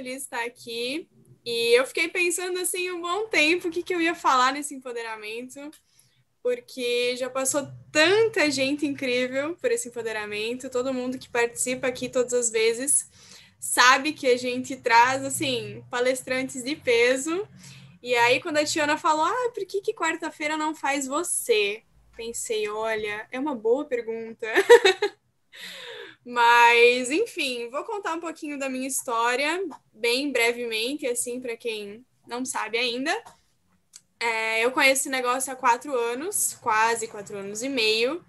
feliz de estar aqui. E eu fiquei pensando assim um bom tempo o que, que eu ia falar nesse empoderamento, porque já passou tanta gente incrível por esse empoderamento, todo mundo que participa aqui todas as vezes sabe que a gente traz assim palestrantes de peso. E aí quando a Tiana falou: "Ah, por que que quarta-feira não faz você?" Pensei, olha, é uma boa pergunta. Mas, enfim, vou contar um pouquinho da minha história, bem brevemente, assim, para quem não sabe ainda. É, eu conheço esse negócio há quatro anos, quase quatro anos e meio.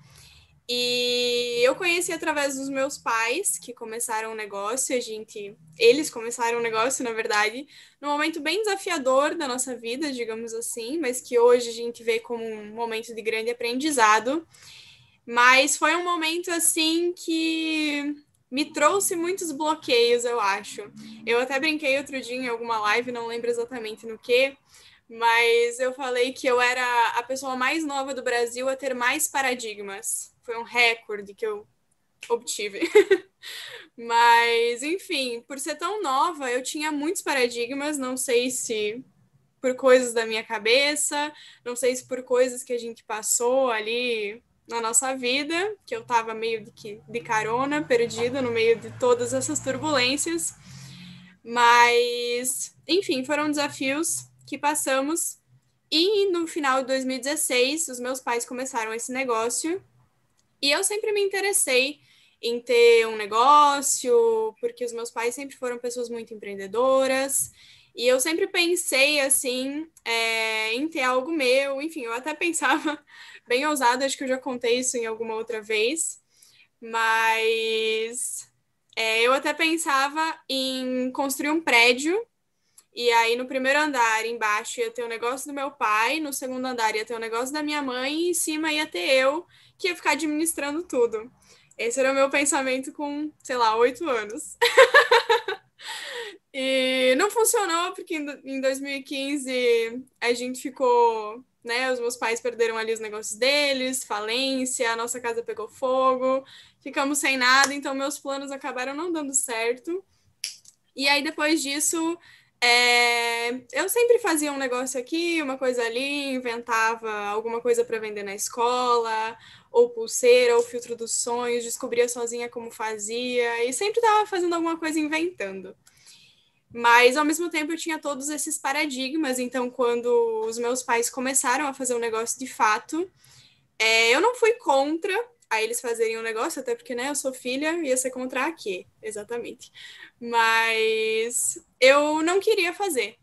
E eu conheci através dos meus pais, que começaram o negócio, a gente, eles começaram o negócio, na verdade, num momento bem desafiador da nossa vida, digamos assim, mas que hoje a gente vê como um momento de grande aprendizado. Mas foi um momento assim que me trouxe muitos bloqueios, eu acho. Eu até brinquei outro dia em alguma live, não lembro exatamente no que, mas eu falei que eu era a pessoa mais nova do Brasil a ter mais paradigmas. Foi um recorde que eu obtive. mas, enfim, por ser tão nova, eu tinha muitos paradigmas, não sei se por coisas da minha cabeça, não sei se por coisas que a gente passou ali na nossa vida, que eu estava meio de, que, de carona, perdida no meio de todas essas turbulências. Mas, enfim, foram desafios que passamos. E no final de 2016, os meus pais começaram esse negócio. E eu sempre me interessei em ter um negócio, porque os meus pais sempre foram pessoas muito empreendedoras. E eu sempre pensei, assim, é, em ter algo meu. Enfim, eu até pensava bem ousado, acho que eu já contei isso em alguma outra vez. Mas é, eu até pensava em construir um prédio. E aí, no primeiro andar, embaixo, ia ter o um negócio do meu pai, no segundo andar ia ter o um negócio da minha mãe, e em cima ia ter eu, que ia ficar administrando tudo. Esse era o meu pensamento com, sei lá, oito anos. E não funcionou, porque em 2015 a gente ficou, né? Os meus pais perderam ali os negócios deles, falência, a nossa casa pegou fogo, ficamos sem nada, então meus planos acabaram não dando certo. E aí depois disso, é, eu sempre fazia um negócio aqui, uma coisa ali, inventava alguma coisa para vender na escola, ou pulseira, ou filtro dos sonhos, descobria sozinha como fazia, e sempre estava fazendo alguma coisa inventando. Mas ao mesmo tempo eu tinha todos esses paradigmas, então quando os meus pais começaram a fazer um negócio de fato, é, eu não fui contra a eles fazerem um negócio, até porque, né, eu sou filha, ia ser contra a quê? Exatamente. Mas eu não queria fazer.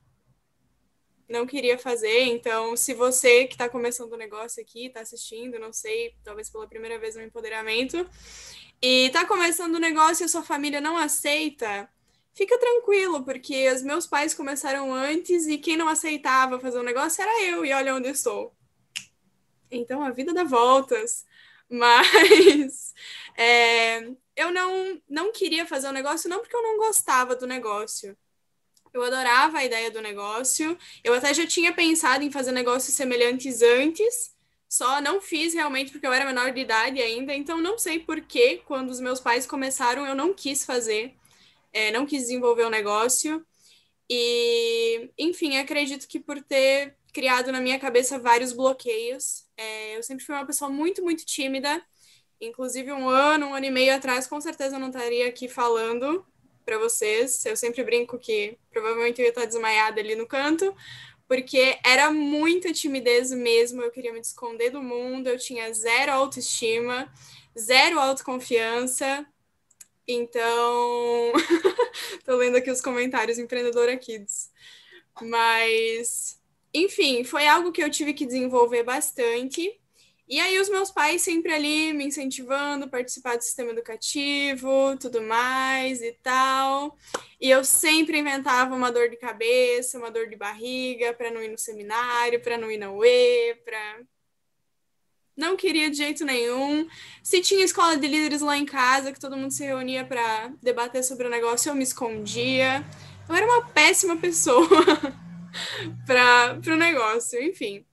Não queria fazer, então se você que está começando o negócio aqui, está assistindo, não sei, talvez pela primeira vez no empoderamento, e está começando o negócio e a sua família não aceita, fica tranquilo, porque os meus pais começaram antes e quem não aceitava fazer um negócio era eu, e olha onde eu estou. Então a vida dá voltas. Mas é, eu não, não queria fazer um negócio, não porque eu não gostava do negócio. Eu adorava a ideia do negócio. Eu até já tinha pensado em fazer negócios semelhantes antes, só não fiz realmente porque eu era menor de idade ainda. Então não sei por que, quando os meus pais começaram, eu não quis fazer é, não quis desenvolver o negócio. E, enfim, acredito que por ter criado na minha cabeça vários bloqueios, é, eu sempre fui uma pessoa muito, muito tímida. Inclusive, um ano, um ano e meio atrás, com certeza eu não estaria aqui falando para vocês. Eu sempre brinco que provavelmente eu ia estar desmaiada ali no canto, porque era muita timidez mesmo. Eu queria me esconder do mundo, eu tinha zero autoestima, zero autoconfiança. Então, tô lendo aqui os comentários Empreendedora Kids. Mas, enfim, foi algo que eu tive que desenvolver bastante. E aí os meus pais sempre ali me incentivando a participar do sistema educativo, tudo mais e tal. E eu sempre inventava uma dor de cabeça, uma dor de barriga para não ir no seminário, para não ir na UE, para não queria de jeito nenhum. Se tinha escola de líderes lá em casa, que todo mundo se reunia para debater sobre o negócio, eu me escondia. Eu era uma péssima pessoa para o negócio, enfim.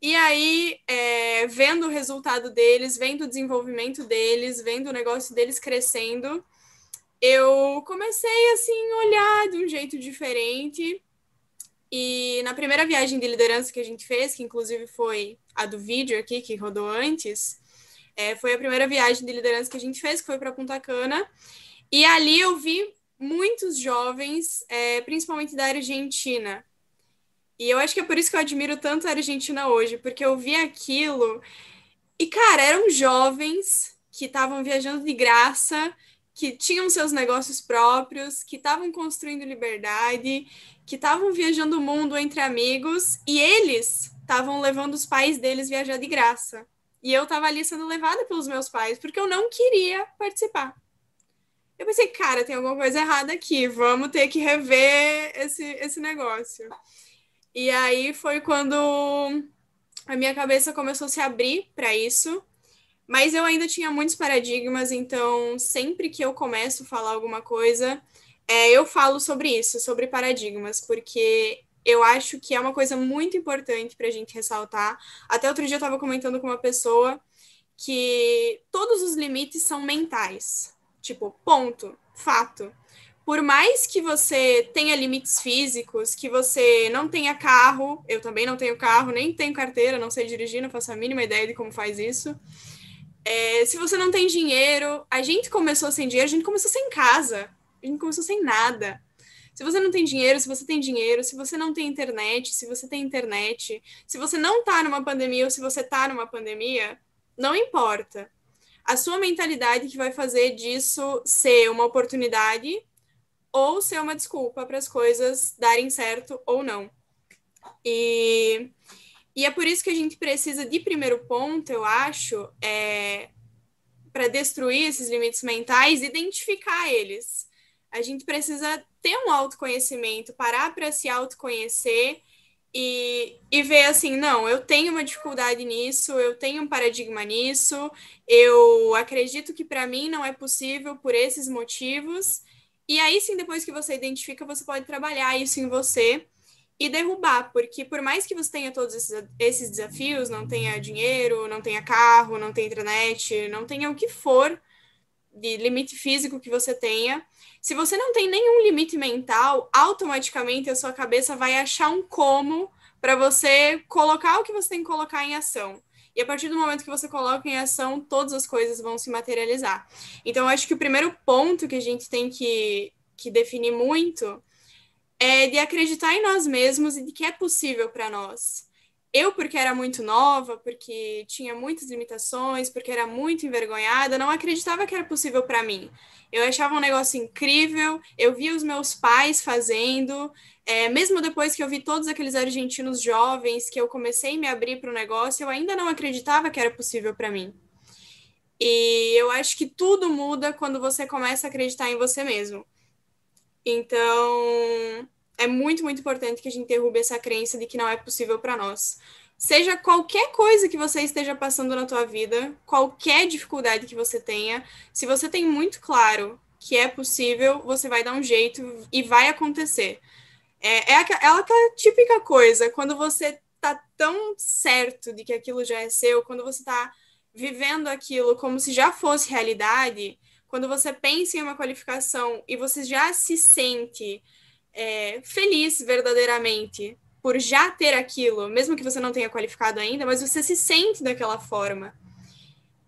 E aí, é, vendo o resultado deles, vendo o desenvolvimento deles, vendo o negócio deles crescendo, eu comecei assim olhar de um jeito diferente. E na primeira viagem de liderança que a gente fez, que inclusive foi a do vídeo aqui, que rodou antes, é, foi a primeira viagem de liderança que a gente fez, que foi para Punta Cana. E ali eu vi muitos jovens, é, principalmente da Argentina. E eu acho que é por isso que eu admiro tanto a Argentina hoje, porque eu vi aquilo e, cara, eram jovens que estavam viajando de graça, que tinham seus negócios próprios, que estavam construindo liberdade, que estavam viajando o mundo entre amigos e eles estavam levando os pais deles viajar de graça. E eu estava ali sendo levada pelos meus pais porque eu não queria participar. Eu pensei, cara, tem alguma coisa errada aqui, vamos ter que rever esse, esse negócio. E aí foi quando a minha cabeça começou a se abrir para isso, mas eu ainda tinha muitos paradigmas, então sempre que eu começo a falar alguma coisa, é, eu falo sobre isso, sobre paradigmas, porque eu acho que é uma coisa muito importante para a gente ressaltar. Até outro dia eu estava comentando com uma pessoa que todos os limites são mentais. Tipo, ponto, fato. Por mais que você tenha limites físicos, que você não tenha carro, eu também não tenho carro, nem tenho carteira, não sei dirigir, não faço a mínima ideia de como faz isso. É, se você não tem dinheiro, a gente começou sem dinheiro, a gente começou sem casa, a gente começou sem nada. Se você não tem dinheiro, se você tem dinheiro, se você não tem internet, se você tem internet, se você não tá numa pandemia ou se você tá numa pandemia, não importa a sua mentalidade que vai fazer disso ser uma oportunidade ou ser uma desculpa para as coisas darem certo ou não. E, e é por isso que a gente precisa de primeiro ponto, eu acho, é, para destruir esses limites mentais, identificar eles. A gente precisa ter um autoconhecimento, parar para se autoconhecer e, e ver assim, não, eu tenho uma dificuldade nisso, eu tenho um paradigma nisso, eu acredito que para mim não é possível por esses motivos. E aí sim, depois que você identifica, você pode trabalhar isso em você e derrubar, porque por mais que você tenha todos esses, esses desafios, não tenha dinheiro, não tenha carro, não tenha internet, não tenha o que for de limite físico que você tenha, se você não tem nenhum limite mental, automaticamente a sua cabeça vai achar um como para você colocar o que você tem que colocar em ação. E a partir do momento que você coloca em ação, todas as coisas vão se materializar. Então, acho que o primeiro ponto que a gente tem que, que definir muito é de acreditar em nós mesmos e de que é possível para nós. Eu, porque era muito nova, porque tinha muitas limitações, porque era muito envergonhada, não acreditava que era possível para mim. Eu achava um negócio incrível, eu via os meus pais fazendo, é, mesmo depois que eu vi todos aqueles argentinos jovens, que eu comecei a me abrir para o negócio, eu ainda não acreditava que era possível para mim. E eu acho que tudo muda quando você começa a acreditar em você mesmo. Então, é muito, muito importante que a gente derrube essa crença de que não é possível para nós. Seja qualquer coisa que você esteja passando na tua vida, qualquer dificuldade que você tenha, se você tem muito claro que é possível, você vai dar um jeito e vai acontecer. É, é, aquela, é aquela típica coisa, quando você tá tão certo de que aquilo já é seu, quando você tá vivendo aquilo como se já fosse realidade, quando você pensa em uma qualificação e você já se sente é, feliz verdadeiramente por já ter aquilo, mesmo que você não tenha qualificado ainda, mas você se sente daquela forma.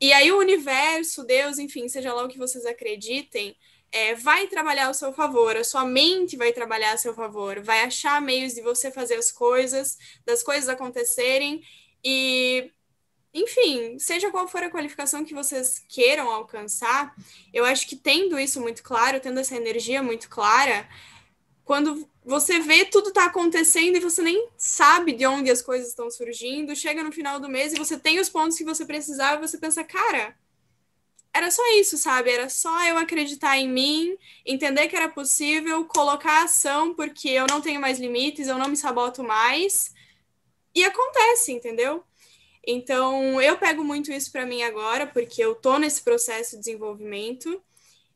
E aí o universo, Deus, enfim, seja lá o que vocês acreditem, é, vai trabalhar ao seu favor, a sua mente vai trabalhar a seu favor, vai achar meios de você fazer as coisas, das coisas acontecerem e enfim, seja qual for a qualificação que vocês queiram alcançar, eu acho que tendo isso muito claro, tendo essa energia muito clara, quando você vê tudo tá acontecendo e você nem sabe de onde as coisas estão surgindo, chega no final do mês e você tem os pontos que você precisava e você pensa, cara, era só isso, sabe? Era só eu acreditar em mim, entender que era possível, colocar ação, porque eu não tenho mais limites, eu não me saboto mais. E acontece, entendeu? Então, eu pego muito isso para mim agora, porque eu tô nesse processo de desenvolvimento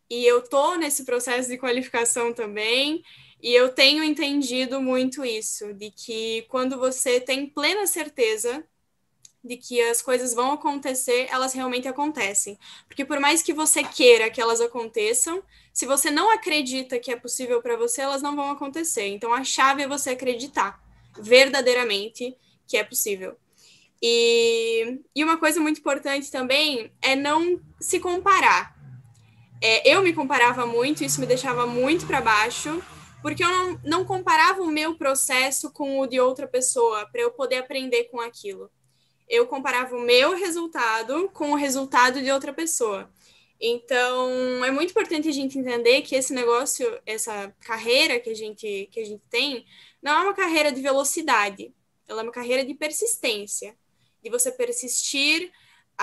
e eu tô nesse processo de qualificação também. E eu tenho entendido muito isso, de que quando você tem plena certeza de que as coisas vão acontecer, elas realmente acontecem. Porque por mais que você queira que elas aconteçam, se você não acredita que é possível para você, elas não vão acontecer. Então a chave é você acreditar verdadeiramente que é possível. E, e uma coisa muito importante também é não se comparar. É, eu me comparava muito, isso me deixava muito para baixo, porque eu não, não comparava o meu processo com o de outra pessoa, para eu poder aprender com aquilo. Eu comparava o meu resultado com o resultado de outra pessoa. Então, é muito importante a gente entender que esse negócio, essa carreira que a gente, que a gente tem, não é uma carreira de velocidade, ela é uma carreira de persistência, de você persistir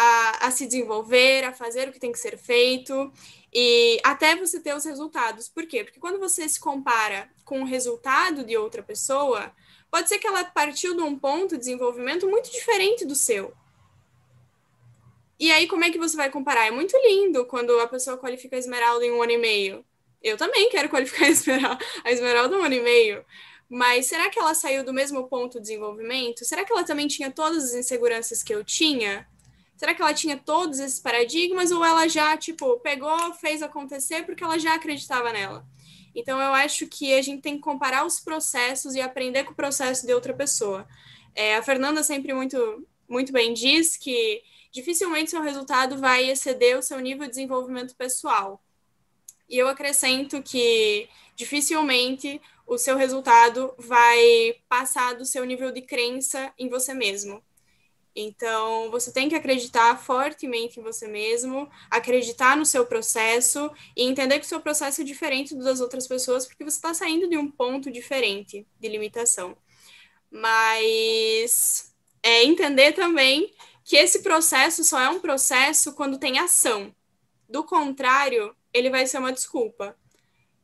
a, a se desenvolver, a fazer o que tem que ser feito e até você ter os resultados. Por quê? Porque quando você se compara com o resultado de outra pessoa, pode ser que ela partiu de um ponto de desenvolvimento muito diferente do seu. E aí, como é que você vai comparar? É muito lindo quando a pessoa qualifica a esmeralda em um ano e meio. Eu também quero qualificar a esmeralda, a esmeralda em um ano e meio. Mas será que ela saiu do mesmo ponto de desenvolvimento? Será que ela também tinha todas as inseguranças que eu tinha? Será que ela tinha todos esses paradigmas ou ela já, tipo, pegou, fez acontecer porque ela já acreditava nela? Então, eu acho que a gente tem que comparar os processos e aprender com o processo de outra pessoa. É, a Fernanda sempre muito, muito bem diz que dificilmente seu resultado vai exceder o seu nível de desenvolvimento pessoal. E eu acrescento que dificilmente o seu resultado vai passar do seu nível de crença em você mesmo. Então, você tem que acreditar fortemente em você mesmo, acreditar no seu processo e entender que o seu processo é diferente das outras pessoas, porque você está saindo de um ponto diferente de limitação. Mas é entender também que esse processo só é um processo quando tem ação. Do contrário, ele vai ser uma desculpa.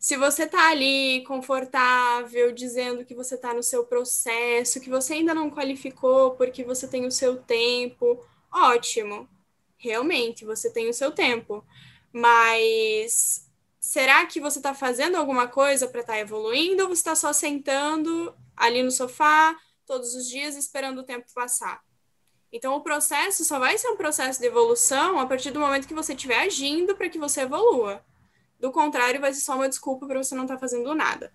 Se você tá ali confortável, dizendo que você tá no seu processo, que você ainda não qualificou porque você tem o seu tempo, ótimo. Realmente, você tem o seu tempo. Mas será que você está fazendo alguma coisa para estar tá evoluindo ou você está só sentando ali no sofá todos os dias esperando o tempo passar? Então, o processo só vai ser um processo de evolução a partir do momento que você estiver agindo para que você evolua. Do contrário, vai ser só uma desculpa para você não estar tá fazendo nada.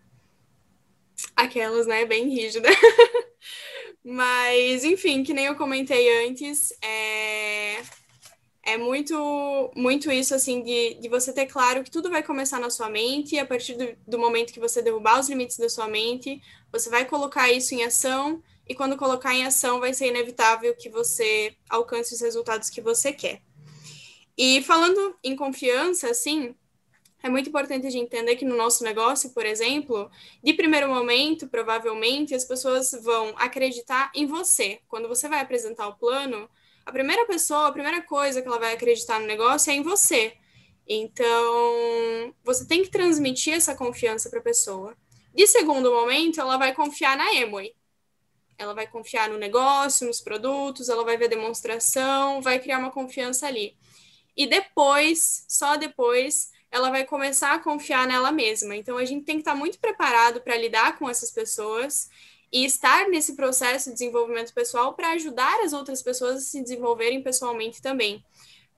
Aquelas, né, bem rígida. Mas, enfim, que nem eu comentei antes, é, é muito, muito isso, assim, de, de você ter claro que tudo vai começar na sua mente, e a partir do, do momento que você derrubar os limites da sua mente, você vai colocar isso em ação e quando colocar em ação vai ser inevitável que você alcance os resultados que você quer. E falando em confiança, assim, é muito importante a gente entender que no nosso negócio, por exemplo, de primeiro momento, provavelmente as pessoas vão acreditar em você. Quando você vai apresentar o plano, a primeira pessoa, a primeira coisa que ela vai acreditar no negócio é em você. Então, você tem que transmitir essa confiança para a pessoa. De segundo momento, ela vai confiar na Emoi ela vai confiar no negócio, nos produtos, ela vai ver a demonstração, vai criar uma confiança ali. E depois, só depois, ela vai começar a confiar nela mesma. Então a gente tem que estar muito preparado para lidar com essas pessoas e estar nesse processo de desenvolvimento pessoal para ajudar as outras pessoas a se desenvolverem pessoalmente também.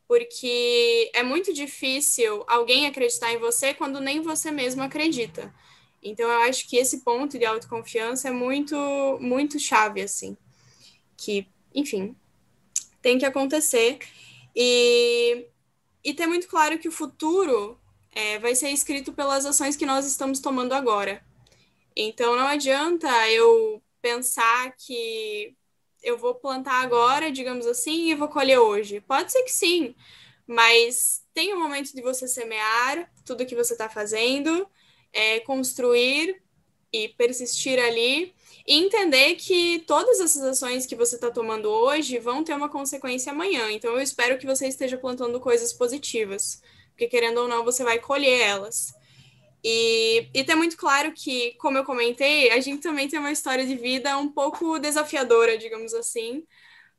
Porque é muito difícil alguém acreditar em você quando nem você mesmo acredita. Então, eu acho que esse ponto de autoconfiança é muito, muito chave, assim. Que, enfim, tem que acontecer. E, e ter muito claro que o futuro é, vai ser escrito pelas ações que nós estamos tomando agora. Então, não adianta eu pensar que eu vou plantar agora, digamos assim, e vou colher hoje. Pode ser que sim, mas tem um momento de você semear tudo que você está fazendo é, construir e persistir ali e entender que todas essas ações que você está tomando hoje vão ter uma consequência amanhã. Então, eu espero que você esteja plantando coisas positivas, porque querendo ou não, você vai colher elas. E, e ter muito claro que, como eu comentei, a gente também tem uma história de vida um pouco desafiadora, digamos assim.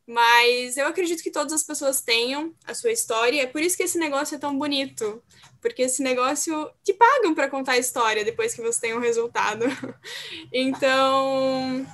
Mas eu acredito que todas as pessoas tenham a sua história, é por isso que esse negócio é tão bonito, porque esse negócio te pagam para contar a história depois que você tem um resultado. Então,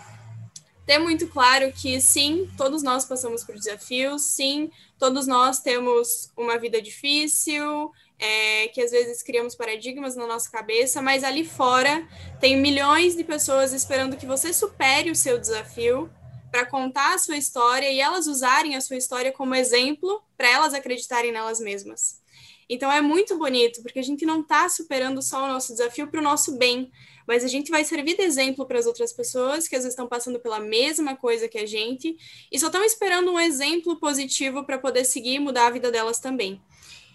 ter muito claro que sim, todos nós passamos por desafios, sim, todos nós temos uma vida difícil, é, que às vezes criamos paradigmas na nossa cabeça, mas ali fora tem milhões de pessoas esperando que você supere o seu desafio para contar a sua história e elas usarem a sua história como exemplo para elas acreditarem nelas mesmas. Então é muito bonito, porque a gente não está superando só o nosso desafio para o nosso bem, mas a gente vai servir de exemplo para as outras pessoas que às vezes estão passando pela mesma coisa que a gente e só estão esperando um exemplo positivo para poder seguir e mudar a vida delas também.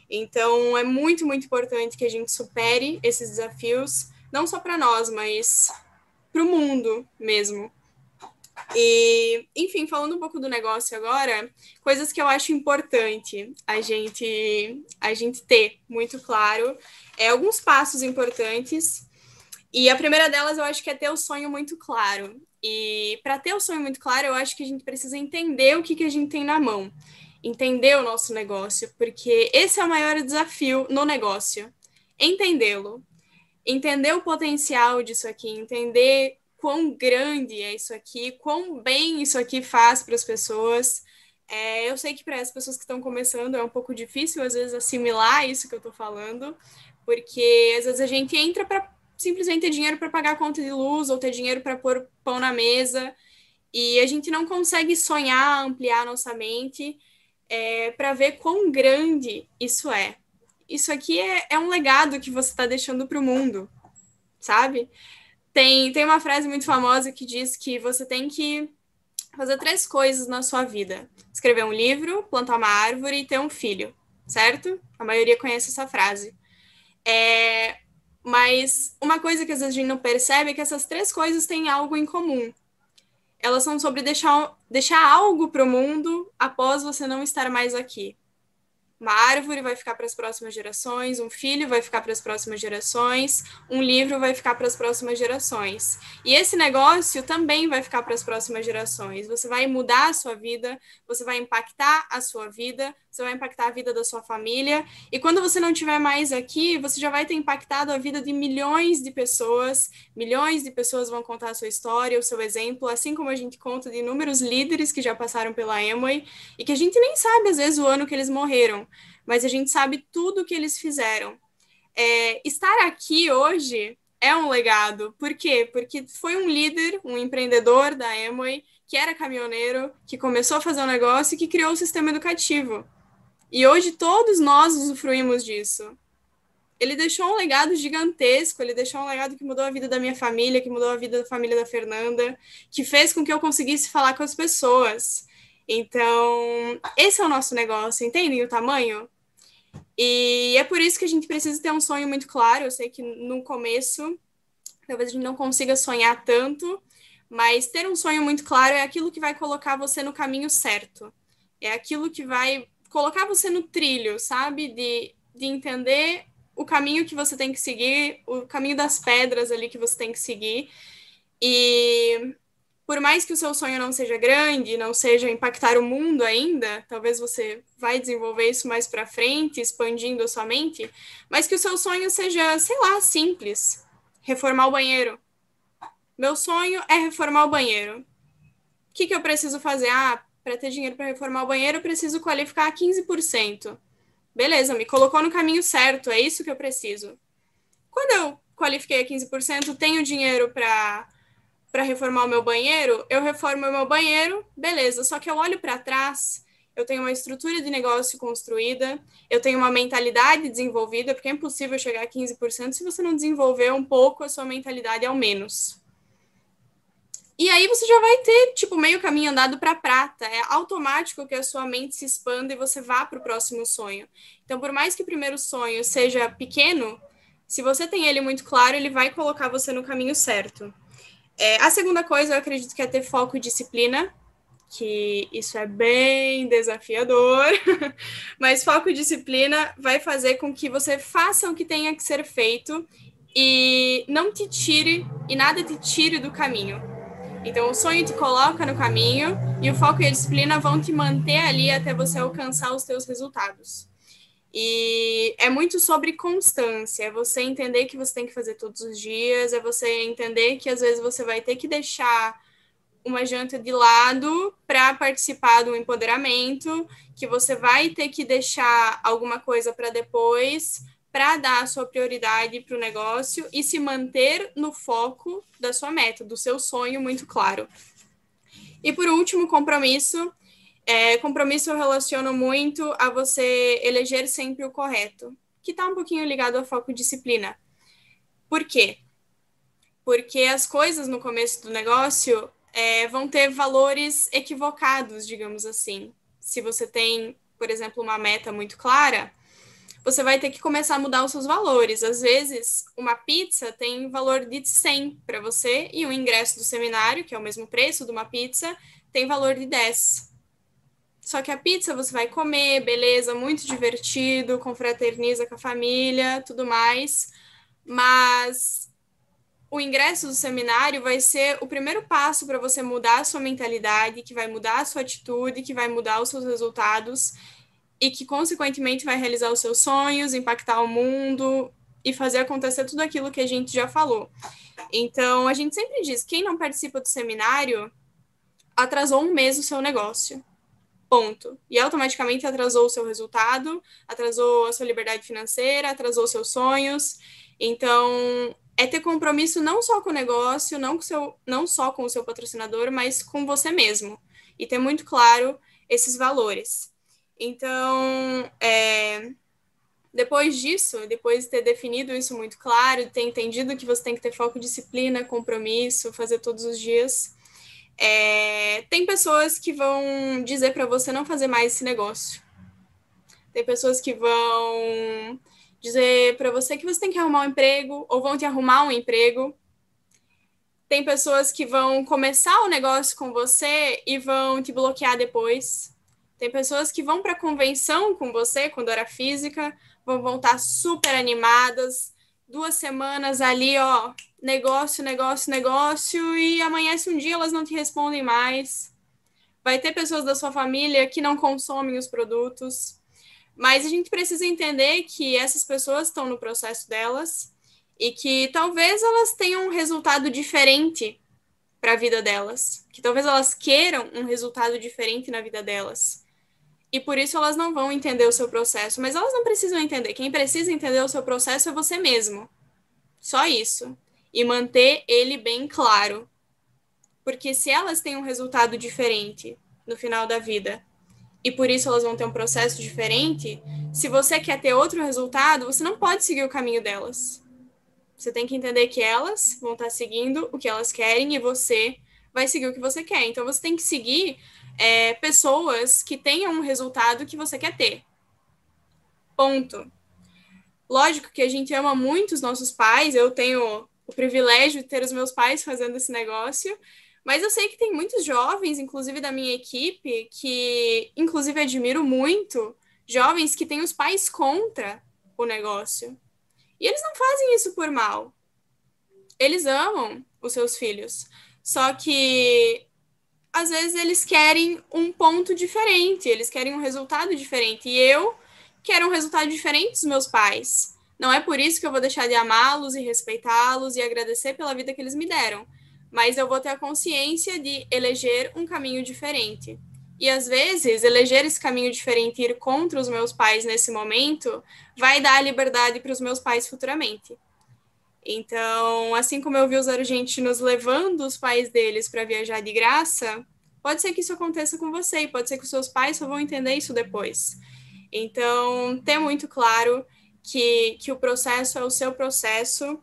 Então, é muito, muito importante que a gente supere esses desafios, não só para nós, mas para o mundo mesmo. E, enfim, falando um pouco do negócio agora, coisas que eu acho importante a gente a gente ter muito claro, é alguns passos importantes. E a primeira delas eu acho que é ter o sonho muito claro. E para ter o sonho muito claro, eu acho que a gente precisa entender o que, que a gente tem na mão entender o nosso negócio, porque esse é o maior desafio no negócio. Entendê-lo. Entender o potencial disso aqui, entender quão grande é isso aqui, quão bem isso aqui faz para as pessoas. É, eu sei que para as pessoas que estão começando é um pouco difícil, às vezes, assimilar isso que eu estou falando, porque às vezes a gente entra para simplesmente ter dinheiro para pagar a conta de luz ou ter dinheiro para pôr pão na mesa, e a gente não consegue sonhar, ampliar nossa mente é, para ver quão grande isso é. Isso aqui é, é um legado que você está deixando para o mundo, sabe? Tem, tem uma frase muito famosa que diz que você tem que fazer três coisas na sua vida: escrever um livro, plantar uma árvore e ter um filho, certo? A maioria conhece essa frase. É, mas uma coisa que às vezes a gente não percebe é que essas três coisas têm algo em comum elas são sobre deixar, deixar algo para o mundo após você não estar mais aqui. Uma árvore vai ficar para as próximas gerações, um filho vai ficar para as próximas gerações, um livro vai ficar para as próximas gerações. E esse negócio também vai ficar para as próximas gerações. Você vai mudar a sua vida, você vai impactar a sua vida, você vai impactar a vida da sua família. E quando você não estiver mais aqui, você já vai ter impactado a vida de milhões de pessoas. Milhões de pessoas vão contar a sua história, o seu exemplo, assim como a gente conta de inúmeros líderes que já passaram pela Amway e que a gente nem sabe às vezes o ano que eles morreram mas a gente sabe tudo o que eles fizeram. É, estar aqui hoje é um legado. Por quê? Porque foi um líder, um empreendedor da Amway, que era caminhoneiro, que começou a fazer um negócio e que criou o sistema educativo. E hoje todos nós usufruímos disso. Ele deixou um legado gigantesco, ele deixou um legado que mudou a vida da minha família, que mudou a vida da família da Fernanda, que fez com que eu conseguisse falar com as pessoas. Então, esse é o nosso negócio, entendem o tamanho? E é por isso que a gente precisa ter um sonho muito claro. Eu sei que no começo, talvez a gente não consiga sonhar tanto, mas ter um sonho muito claro é aquilo que vai colocar você no caminho certo. É aquilo que vai colocar você no trilho, sabe? De, de entender o caminho que você tem que seguir, o caminho das pedras ali que você tem que seguir. E por mais que o seu sonho não seja grande, não seja impactar o mundo ainda, talvez você vai desenvolver isso mais para frente, expandindo a sua mente, mas que o seu sonho seja, sei lá, simples, reformar o banheiro. Meu sonho é reformar o banheiro. O que, que eu preciso fazer? Ah, para ter dinheiro para reformar o banheiro, eu preciso qualificar 15%. Beleza, me colocou no caminho certo, é isso que eu preciso. Quando eu qualifiquei a 15%, tenho dinheiro para para reformar o meu banheiro, eu reformo o meu banheiro, beleza. Só que eu olho para trás, eu tenho uma estrutura de negócio construída, eu tenho uma mentalidade desenvolvida, porque é impossível chegar a 15% se você não desenvolver um pouco a sua mentalidade ao menos. E aí você já vai ter, tipo, meio caminho andado para prata. É automático que a sua mente se expanda e você vá para o próximo sonho. Então, por mais que o primeiro sonho seja pequeno, se você tem ele muito claro, ele vai colocar você no caminho certo. É, a segunda coisa, eu acredito que é ter foco e disciplina, que isso é bem desafiador, mas foco e disciplina vai fazer com que você faça o que tenha que ser feito e não te tire, e nada te tire do caminho. Então, o sonho te coloca no caminho e o foco e a disciplina vão te manter ali até você alcançar os teus resultados. E é muito sobre constância, é você entender que você tem que fazer todos os dias, é você entender que às vezes você vai ter que deixar uma janta de lado para participar do empoderamento, que você vai ter que deixar alguma coisa para depois para dar a sua prioridade para o negócio e se manter no foco da sua meta, do seu sonho muito claro. E por último, compromisso. É, compromisso eu relaciono muito a você eleger sempre o correto, que está um pouquinho ligado ao foco disciplina. Por quê? Porque as coisas no começo do negócio é, vão ter valores equivocados, digamos assim. Se você tem, por exemplo, uma meta muito clara, você vai ter que começar a mudar os seus valores. Às vezes, uma pizza tem valor de 100 para você e o ingresso do seminário, que é o mesmo preço de uma pizza, tem valor de 10. Só que a pizza você vai comer, beleza, muito divertido, confraterniza com a família, tudo mais. Mas o ingresso do seminário vai ser o primeiro passo para você mudar a sua mentalidade, que vai mudar a sua atitude, que vai mudar os seus resultados e que, consequentemente, vai realizar os seus sonhos, impactar o mundo e fazer acontecer tudo aquilo que a gente já falou. Então, a gente sempre diz: quem não participa do seminário atrasou um mês o seu negócio. Ponto. E automaticamente atrasou o seu resultado, atrasou a sua liberdade financeira, atrasou seus sonhos. Então, é ter compromisso não só com o negócio, não, com seu, não só com o seu patrocinador, mas com você mesmo. E ter muito claro esses valores. Então, é, depois disso, depois de ter definido isso muito claro, ter entendido que você tem que ter foco, disciplina, compromisso, fazer todos os dias, é, tem pessoas que vão dizer para você não fazer mais esse negócio. Tem pessoas que vão dizer para você que você tem que arrumar um emprego ou vão te arrumar um emprego. Tem pessoas que vão começar o negócio com você e vão te bloquear depois. Tem pessoas que vão para convenção com você quando era física, vão voltar super animadas, duas semanas ali, ó, negócio, negócio, negócio, e amanhece um dia elas não te respondem mais. Vai ter pessoas da sua família que não consomem os produtos, mas a gente precisa entender que essas pessoas estão no processo delas e que talvez elas tenham um resultado diferente para a vida delas, que talvez elas queiram um resultado diferente na vida delas e por isso elas não vão entender o seu processo. Mas elas não precisam entender. Quem precisa entender o seu processo é você mesmo. Só isso. E manter ele bem claro. Porque se elas têm um resultado diferente no final da vida, e por isso elas vão ter um processo diferente, se você quer ter outro resultado, você não pode seguir o caminho delas. Você tem que entender que elas vão estar seguindo o que elas querem e você vai seguir o que você quer. Então você tem que seguir é, pessoas que tenham um resultado que você quer ter. Ponto. Lógico que a gente ama muito os nossos pais, eu tenho o privilégio de ter os meus pais fazendo esse negócio, mas eu sei que tem muitos jovens, inclusive da minha equipe, que inclusive admiro muito, jovens que têm os pais contra o negócio. E eles não fazem isso por mal. Eles amam os seus filhos. Só que às vezes eles querem um ponto diferente, eles querem um resultado diferente. E eu quero um resultado diferente dos meus pais. Não é por isso que eu vou deixar de amá-los e respeitá-los e agradecer pela vida que eles me deram. Mas eu vou ter a consciência de eleger um caminho diferente. E às vezes, eleger esse caminho diferente e ir contra os meus pais nesse momento vai dar liberdade para os meus pais futuramente. Então, assim como eu vi os argentinos levando os pais deles para viajar de graça, pode ser que isso aconteça com você e pode ser que os seus pais só vão entender isso depois. Então, ter muito claro que, que o processo é o seu processo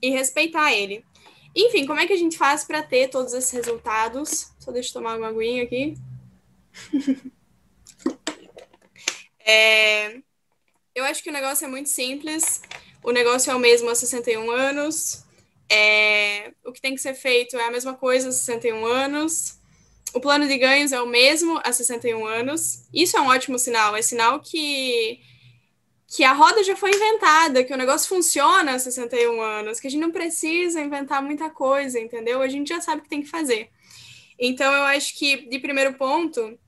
e respeitar ele. Enfim, como é que a gente faz para ter todos esses resultados? Só deixa eu tomar uma aguinha aqui. é, eu acho que o negócio é muito simples. O negócio é o mesmo há 61 anos. É, o que tem que ser feito é a mesma coisa há 61 anos. O plano de ganhos é o mesmo há 61 anos. Isso é um ótimo sinal. É sinal que, que a roda já foi inventada, que o negócio funciona há 61 anos, que a gente não precisa inventar muita coisa, entendeu? A gente já sabe o que tem que fazer. Então, eu acho que, de primeiro ponto,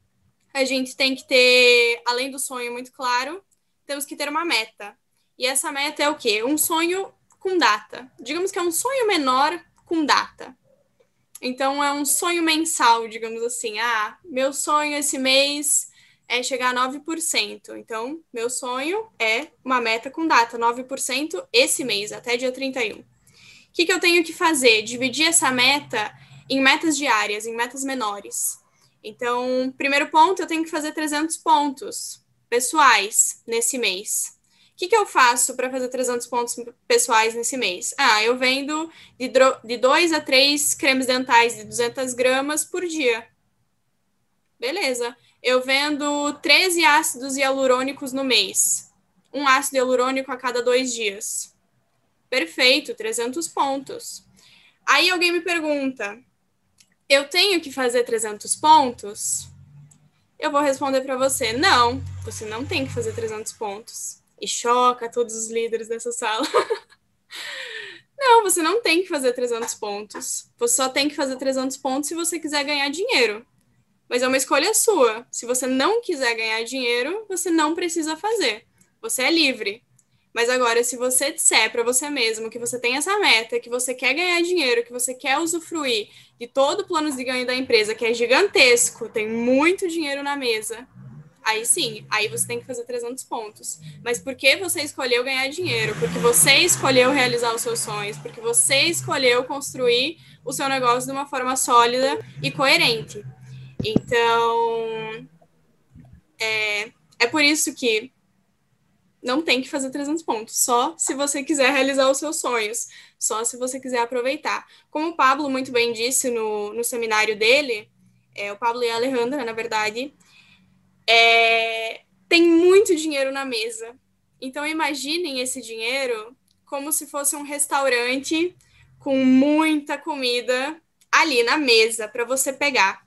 a gente tem que ter, além do sonho muito claro, temos que ter uma meta. E essa meta é o quê? Um sonho com data. Digamos que é um sonho menor com data. Então é um sonho mensal, digamos assim. Ah, meu sonho esse mês é chegar a 9%. Então, meu sonho é uma meta com data, 9% esse mês, até dia 31. O que, que eu tenho que fazer? Dividir essa meta em metas diárias, em metas menores. Então, primeiro ponto, eu tenho que fazer 300 pontos pessoais nesse mês. Que, que eu faço para fazer 300 pontos pessoais nesse mês? Ah, eu vendo de, de 2 a 3 cremes dentais de 200 gramas por dia. Beleza. Eu vendo 13 ácidos hialurônicos no mês. Um ácido hialurônico a cada dois dias. Perfeito, 300 pontos. Aí alguém me pergunta: eu tenho que fazer 300 pontos? Eu vou responder para você: não, você não tem que fazer 300 pontos. E choca todos os líderes dessa sala. não, você não tem que fazer 300 pontos. Você só tem que fazer 300 pontos se você quiser ganhar dinheiro. Mas é uma escolha sua. Se você não quiser ganhar dinheiro, você não precisa fazer. Você é livre. Mas agora, se você disser para você mesmo que você tem essa meta, que você quer ganhar dinheiro, que você quer usufruir de todo o plano de ganho da empresa, que é gigantesco, tem muito dinheiro na mesa, aí sim, aí você tem que fazer 300 pontos. Mas por que você escolheu ganhar dinheiro? Porque você escolheu realizar os seus sonhos, porque você escolheu construir o seu negócio de uma forma sólida e coerente. Então, é, é por isso que não tem que fazer 300 pontos, só se você quiser realizar os seus sonhos, só se você quiser aproveitar. Como o Pablo muito bem disse no, no seminário dele, é, o Pablo e a Alejandra, na verdade, é, tem muito dinheiro na mesa. Então imaginem esse dinheiro como se fosse um restaurante com muita comida ali na mesa para você pegar.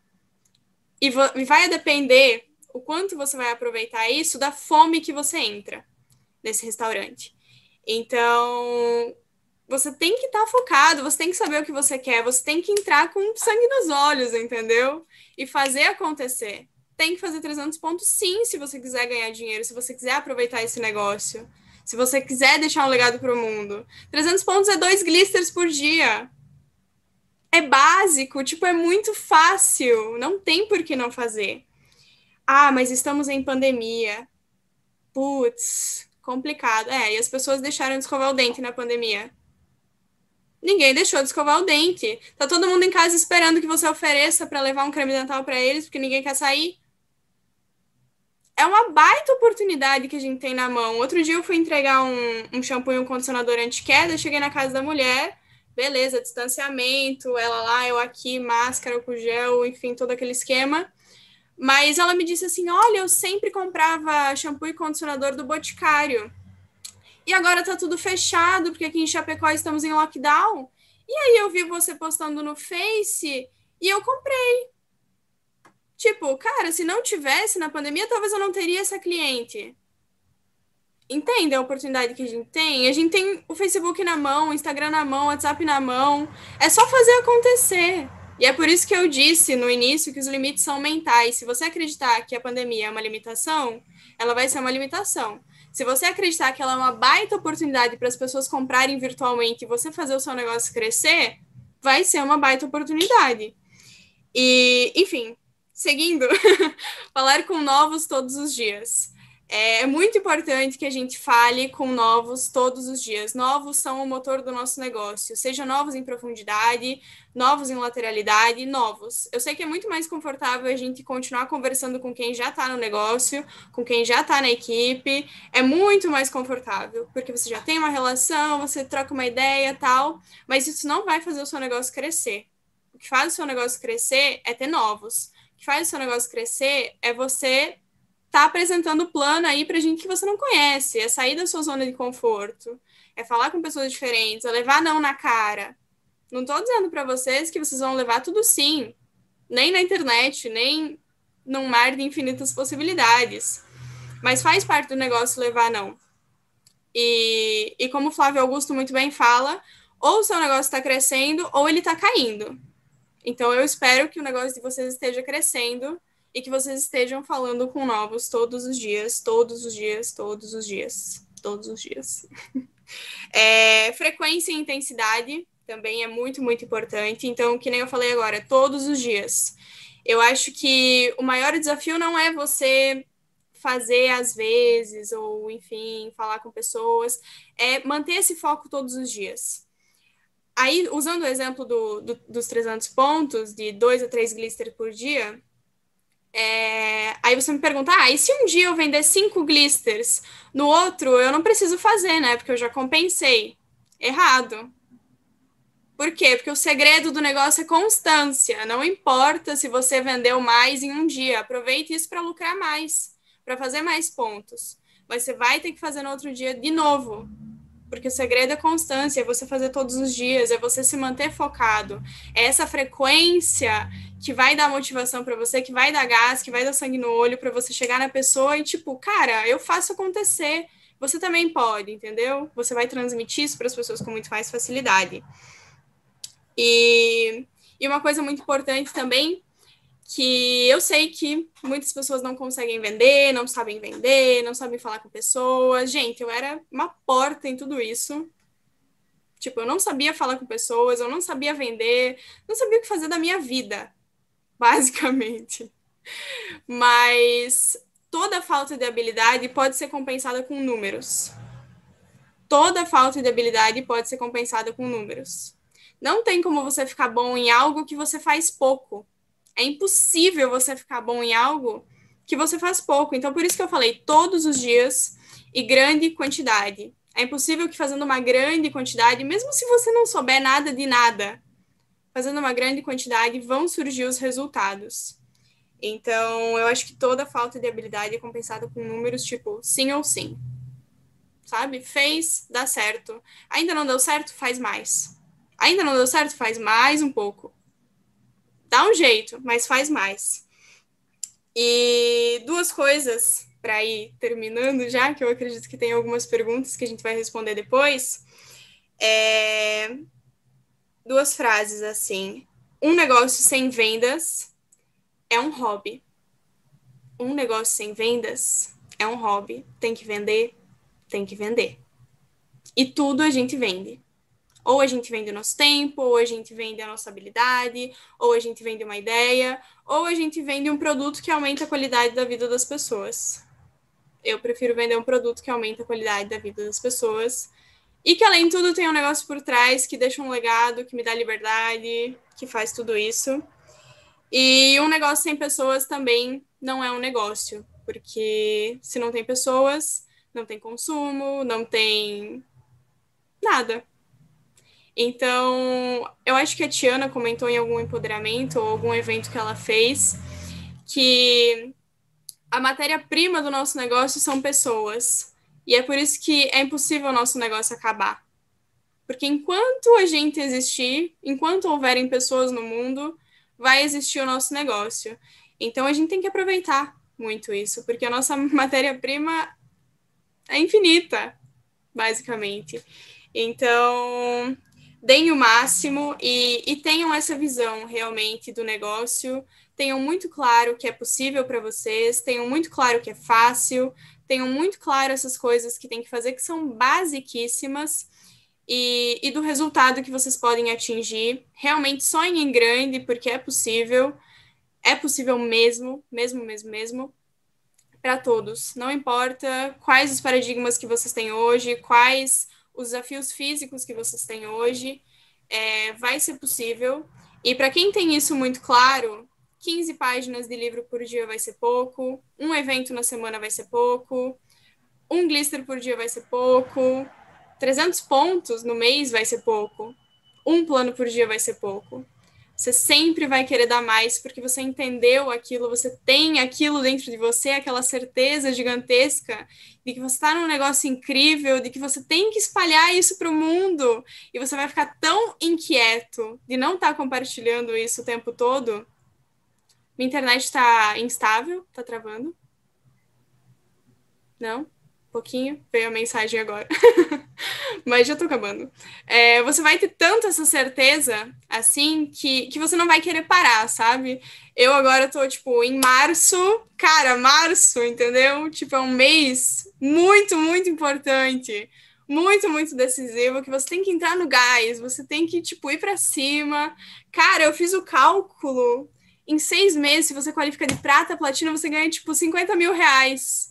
E, vai depender o quanto você vai aproveitar isso da fome que você entra nesse restaurante. Então, você tem que estar tá focado, você tem que saber o que você quer, você tem que entrar com sangue nos olhos, entendeu? E fazer acontecer. Tem que fazer 300 pontos, sim, se você quiser ganhar dinheiro, se você quiser aproveitar esse negócio, se você quiser deixar um legado para o mundo. 300 pontos é dois glisters por dia. É básico, tipo, é muito fácil. Não tem por que não fazer. Ah, mas estamos em pandemia. Putz, Complicado. É, e as pessoas deixaram de escovar o dente na pandemia. Ninguém deixou de escovar o dente. Tá todo mundo em casa esperando que você ofereça para levar um creme dental para eles, porque ninguém quer sair. É uma baita oportunidade que a gente tem na mão. Outro dia eu fui entregar um, um shampoo e um condicionador anti-queda, cheguei na casa da mulher, beleza, distanciamento, ela lá, eu aqui, máscara com gel, enfim, todo aquele esquema. Mas ela me disse assim: olha, eu sempre comprava shampoo e condicionador do Boticário. E agora tá tudo fechado, porque aqui em Chapecó estamos em lockdown. E aí eu vi você postando no Face e eu comprei. Tipo, cara, se não tivesse na pandemia, talvez eu não teria essa cliente. Entende a oportunidade que a gente tem? A gente tem o Facebook na mão, o Instagram na mão, o WhatsApp na mão. É só fazer acontecer. E é por isso que eu disse no início que os limites são mentais. Se você acreditar que a pandemia é uma limitação, ela vai ser uma limitação. Se você acreditar que ela é uma baita oportunidade para as pessoas comprarem virtualmente e você fazer o seu negócio crescer, vai ser uma baita oportunidade. E, enfim, seguindo, falar com novos todos os dias. É, é muito importante que a gente fale com novos todos os dias. Novos são o motor do nosso negócio, seja novos em profundidade, novos em lateralidade, novos. Eu sei que é muito mais confortável a gente continuar conversando com quem já está no negócio, com quem já está na equipe. É muito mais confortável, porque você já tem uma relação, você troca uma ideia tal, mas isso não vai fazer o seu negócio crescer. O que faz o seu negócio crescer é ter novos. Que faz o seu negócio crescer é você tá apresentando plano aí para gente que você não conhece, é sair da sua zona de conforto, é falar com pessoas diferentes, é levar não na cara. Não tô dizendo para vocês que vocês vão levar tudo sim, nem na internet, nem num mar de infinitas possibilidades. Mas faz parte do negócio levar não. E, e como o Flávio Augusto muito bem fala, ou o seu negócio está crescendo ou ele está caindo. Então eu espero que o negócio de vocês esteja crescendo e que vocês estejam falando com novos todos os dias, todos os dias, todos os dias, todos os dias. é, frequência e intensidade também é muito, muito importante. Então, que nem eu falei agora, todos os dias. Eu acho que o maior desafio não é você fazer às vezes, ou enfim, falar com pessoas, é manter esse foco todos os dias. Aí, usando o exemplo do, do, dos 300 pontos, de dois a três glister por dia, é... aí você me pergunta, ah, e se um dia eu vender cinco glisters, no outro eu não preciso fazer, né? Porque eu já compensei. Errado. Por quê? Porque o segredo do negócio é constância. Não importa se você vendeu mais em um dia, aproveite isso para lucrar mais, para fazer mais pontos. Mas você vai ter que fazer no outro dia de novo. Porque o segredo é constância, é você fazer todos os dias, é você se manter focado. É essa frequência que vai dar motivação para você, que vai dar gás, que vai dar sangue no olho para você chegar na pessoa e tipo, cara, eu faço acontecer. Você também pode, entendeu? Você vai transmitir isso para as pessoas com muito mais facilidade. E, e uma coisa muito importante também, que eu sei que muitas pessoas não conseguem vender, não sabem vender, não sabem falar com pessoas. Gente, eu era uma porta em tudo isso. Tipo, eu não sabia falar com pessoas, eu não sabia vender, não sabia o que fazer da minha vida, basicamente. Mas toda falta de habilidade pode ser compensada com números. Toda falta de habilidade pode ser compensada com números. Não tem como você ficar bom em algo que você faz pouco. É impossível você ficar bom em algo que você faz pouco. Então, por isso que eu falei todos os dias e grande quantidade. É impossível que fazendo uma grande quantidade, mesmo se você não souber nada de nada, fazendo uma grande quantidade vão surgir os resultados. Então, eu acho que toda falta de habilidade é compensada com números tipo sim ou sim. Sabe? Fez, dá certo. Ainda não deu certo, faz mais. Ainda não deu certo? Faz mais um pouco. Dá um jeito, mas faz mais. E duas coisas para ir terminando já, que eu acredito que tem algumas perguntas que a gente vai responder depois. É... Duas frases assim. Um negócio sem vendas é um hobby. Um negócio sem vendas é um hobby. Tem que vender, tem que vender. E tudo a gente vende. Ou a gente vende o nosso tempo, ou a gente vende a nossa habilidade, ou a gente vende uma ideia, ou a gente vende um produto que aumenta a qualidade da vida das pessoas. Eu prefiro vender um produto que aumenta a qualidade da vida das pessoas e que, além de tudo, tem um negócio por trás que deixa um legado, que me dá liberdade, que faz tudo isso. E um negócio sem pessoas também não é um negócio, porque se não tem pessoas, não tem consumo, não tem nada. Então, eu acho que a Tiana comentou em algum empoderamento ou algum evento que ela fez que a matéria-prima do nosso negócio são pessoas. E é por isso que é impossível o nosso negócio acabar. Porque enquanto a gente existir, enquanto houverem pessoas no mundo, vai existir o nosso negócio. Então a gente tem que aproveitar muito isso, porque a nossa matéria-prima é infinita, basicamente. Então, deem o máximo e, e tenham essa visão realmente do negócio. Tenham muito claro que é possível para vocês, tenham muito claro que é fácil, tenham muito claro essas coisas que tem que fazer, que são basiquíssimas, e, e do resultado que vocês podem atingir. Realmente sonhem em grande, porque é possível, é possível mesmo, mesmo, mesmo, mesmo, para todos. Não importa quais os paradigmas que vocês têm hoje, quais os desafios físicos que vocês têm hoje, é, vai ser possível. E para quem tem isso muito claro, 15 páginas de livro por dia vai ser pouco, um evento na semana vai ser pouco, um glister por dia vai ser pouco, 300 pontos no mês vai ser pouco, um plano por dia vai ser pouco. Você sempre vai querer dar mais porque você entendeu aquilo, você tem aquilo dentro de você, aquela certeza gigantesca de que você está num negócio incrível, de que você tem que espalhar isso para o mundo e você vai ficar tão inquieto de não estar tá compartilhando isso o tempo todo. Minha internet está instável, está travando. Não? pouquinho, veio a mensagem agora. Mas já tô acabando. É, você vai ter tanto essa certeza, assim, que, que você não vai querer parar, sabe? Eu agora tô, tipo, em março. Cara, março, entendeu? Tipo, é um mês muito, muito importante. muito, muito decisivo, que você tem que entrar no gás, você tem que, tipo, ir para cima. Cara, eu fiz o cálculo. Em seis meses, se você qualifica de prata, platina, você ganha, tipo, 50 mil reais.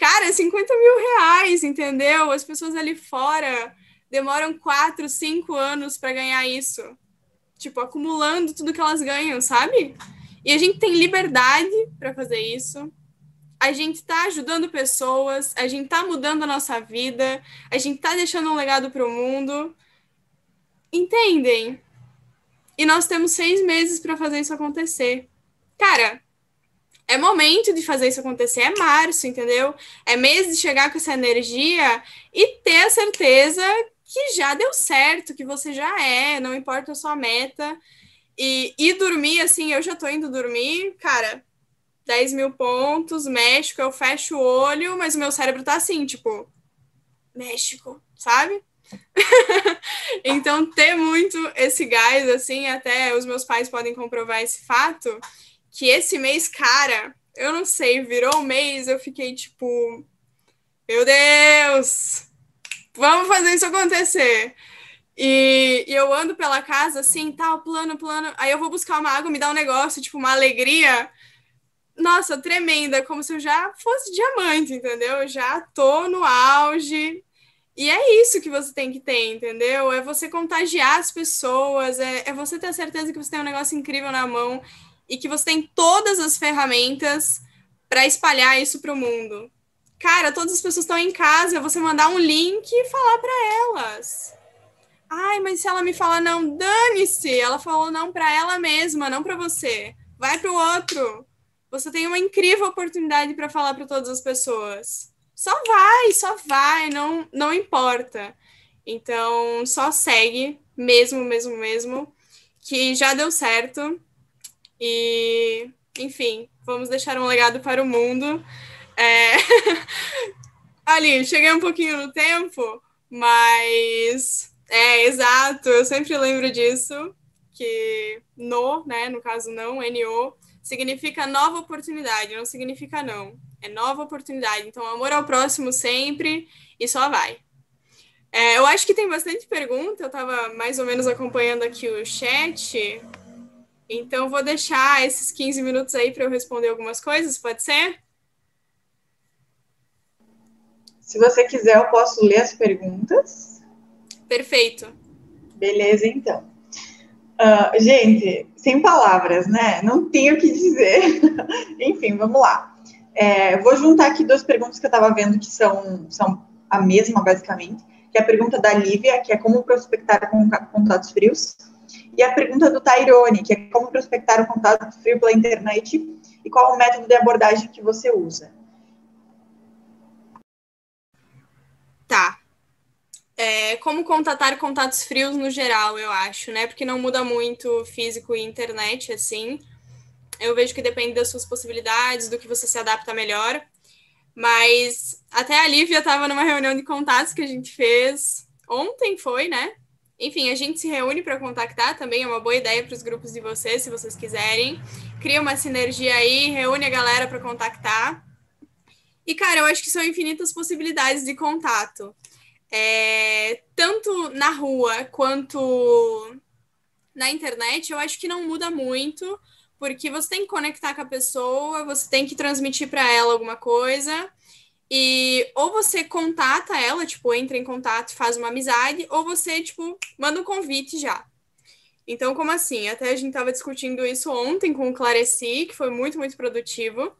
Cara, 50 mil reais, entendeu? As pessoas ali fora demoram quatro, cinco anos para ganhar isso. Tipo, acumulando tudo que elas ganham, sabe? E a gente tem liberdade para fazer isso. A gente está ajudando pessoas, a gente está mudando a nossa vida, a gente está deixando um legado para o mundo. Entendem? E nós temos seis meses para fazer isso acontecer. Cara, é momento de fazer isso acontecer, é março, entendeu? É mês de chegar com essa energia e ter a certeza que já deu certo, que você já é, não importa a sua meta. E, e dormir, assim, eu já tô indo dormir, cara, 10 mil pontos, México, eu fecho o olho, mas o meu cérebro tá assim, tipo, México, sabe? então, ter muito esse gás, assim, até os meus pais podem comprovar esse fato, que esse mês, cara, eu não sei, virou um mês, eu fiquei tipo, meu Deus, vamos fazer isso acontecer. E, e, eu ando pela casa assim, tal, plano, plano. Aí eu vou buscar uma água, me dá um negócio, tipo, uma alegria. Nossa, tremenda, como se eu já fosse diamante, entendeu? Eu já tô no auge. E é isso que você tem que ter, entendeu? É você contagiar as pessoas, é, é você ter a certeza que você tem um negócio incrível na mão e que você tem todas as ferramentas para espalhar isso para o mundo. Cara, todas as pessoas estão em casa, você mandar um link e falar para elas. Ai, mas se ela me falar não, dane-se. Ela falou não para ela mesma, não para você. Vai para o outro. Você tem uma incrível oportunidade para falar para todas as pessoas. Só vai, só vai, não, não importa. Então, só segue, mesmo, mesmo, mesmo, que já deu certo. E, enfim, vamos deixar um legado para o mundo. É... Ali, cheguei um pouquinho no tempo, mas é exato, eu sempre lembro disso, que no, né, no caso não, NO, significa nova oportunidade, não significa não. É nova oportunidade. Então, amor ao próximo sempre e só vai. É, eu acho que tem bastante pergunta, eu estava mais ou menos acompanhando aqui o chat. Então, vou deixar esses 15 minutos aí para eu responder algumas coisas, pode ser? Se você quiser, eu posso ler as perguntas. Perfeito. Beleza, então. Uh, gente, sem palavras, né? Não tenho o que dizer. Enfim, vamos lá. É, vou juntar aqui duas perguntas que eu estava vendo que são, são a mesma, basicamente. Que é a pergunta da Lívia, que é como prospectar com contatos frios. E a pergunta do Tyrone, que é como prospectar um contato frio pela internet e qual o método de abordagem que você usa. Tá. É, como contatar contatos frios no geral, eu acho, né? Porque não muda muito físico e internet, assim. Eu vejo que depende das suas possibilidades, do que você se adapta melhor. Mas até a Lívia estava numa reunião de contatos que a gente fez ontem, foi, né? Enfim, a gente se reúne para contactar também, é uma boa ideia para os grupos de vocês, se vocês quiserem. Cria uma sinergia aí, reúne a galera para contactar. E, cara, eu acho que são infinitas possibilidades de contato. É, tanto na rua quanto na internet, eu acho que não muda muito, porque você tem que conectar com a pessoa, você tem que transmitir para ela alguma coisa. E ou você contata ela, tipo, entra em contato faz uma amizade, ou você, tipo, manda um convite já. Então, como assim? Até a gente tava discutindo isso ontem com o Clareci, que foi muito, muito produtivo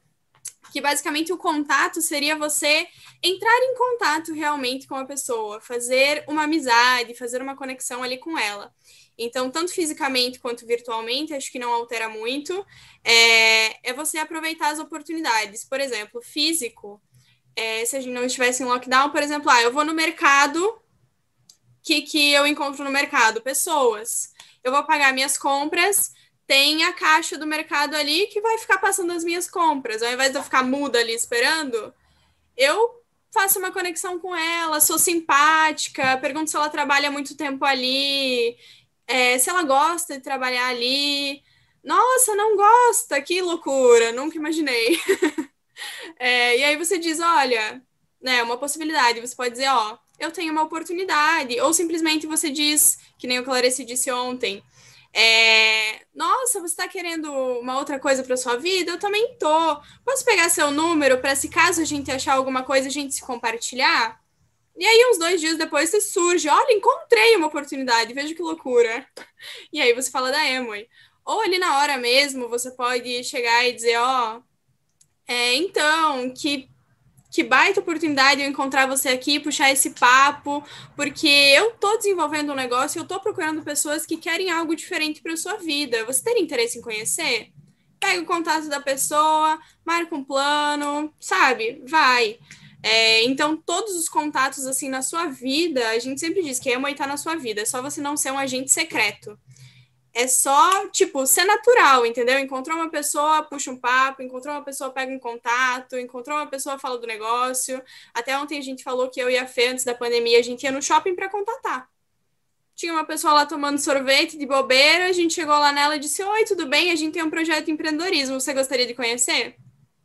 que basicamente o contato seria você entrar em contato realmente com a pessoa, fazer uma amizade, fazer uma conexão ali com ela. Então, tanto fisicamente quanto virtualmente, acho que não altera muito. É, é você aproveitar as oportunidades. Por exemplo, físico, é, se a gente não estivesse em lockdown, por exemplo, ah, eu vou no mercado, o que, que eu encontro no mercado? Pessoas. Eu vou pagar minhas compras, tem a caixa do mercado ali que vai ficar passando as minhas compras. Ao invés de eu ficar muda ali esperando, eu faço uma conexão com ela, sou simpática, pergunto se ela trabalha muito tempo ali, é, se ela gosta de trabalhar ali. Nossa, não gosta, que loucura, nunca imaginei. é, e aí você diz, olha, né, uma possibilidade, você pode dizer, ó, eu tenho uma oportunidade. Ou simplesmente você diz, que nem o Clarice disse ontem, é, nossa, você está querendo uma outra coisa para sua vida? Eu também tô. Posso pegar seu número para se caso a gente achar alguma coisa, a gente se compartilhar? E aí, uns dois dias depois, você surge, olha, encontrei uma oportunidade, veja que loucura. E aí você fala da Emily. Ou ali na hora mesmo, você pode chegar e dizer, ó, oh, é, então, que que baita oportunidade eu encontrar você aqui, puxar esse papo, porque eu tô desenvolvendo um negócio e eu tô procurando pessoas que querem algo diferente para sua vida. Você tem interesse em conhecer? Pega o contato da pessoa, marca um plano, sabe? Vai. É, então, todos os contatos assim na sua vida, a gente sempre diz que a mãe tá na sua vida, é só você não ser um agente secreto é só, tipo, ser natural, entendeu? Encontrou uma pessoa, puxa um papo, encontrou uma pessoa, pega um contato, encontrou uma pessoa, fala do negócio. Até ontem a gente falou que eu e a Fê, antes da pandemia, a gente ia no shopping para contatar. Tinha uma pessoa lá tomando sorvete de bobeira, a gente chegou lá nela e disse: Oi, tudo bem? A gente tem um projeto de empreendedorismo, você gostaria de conhecer?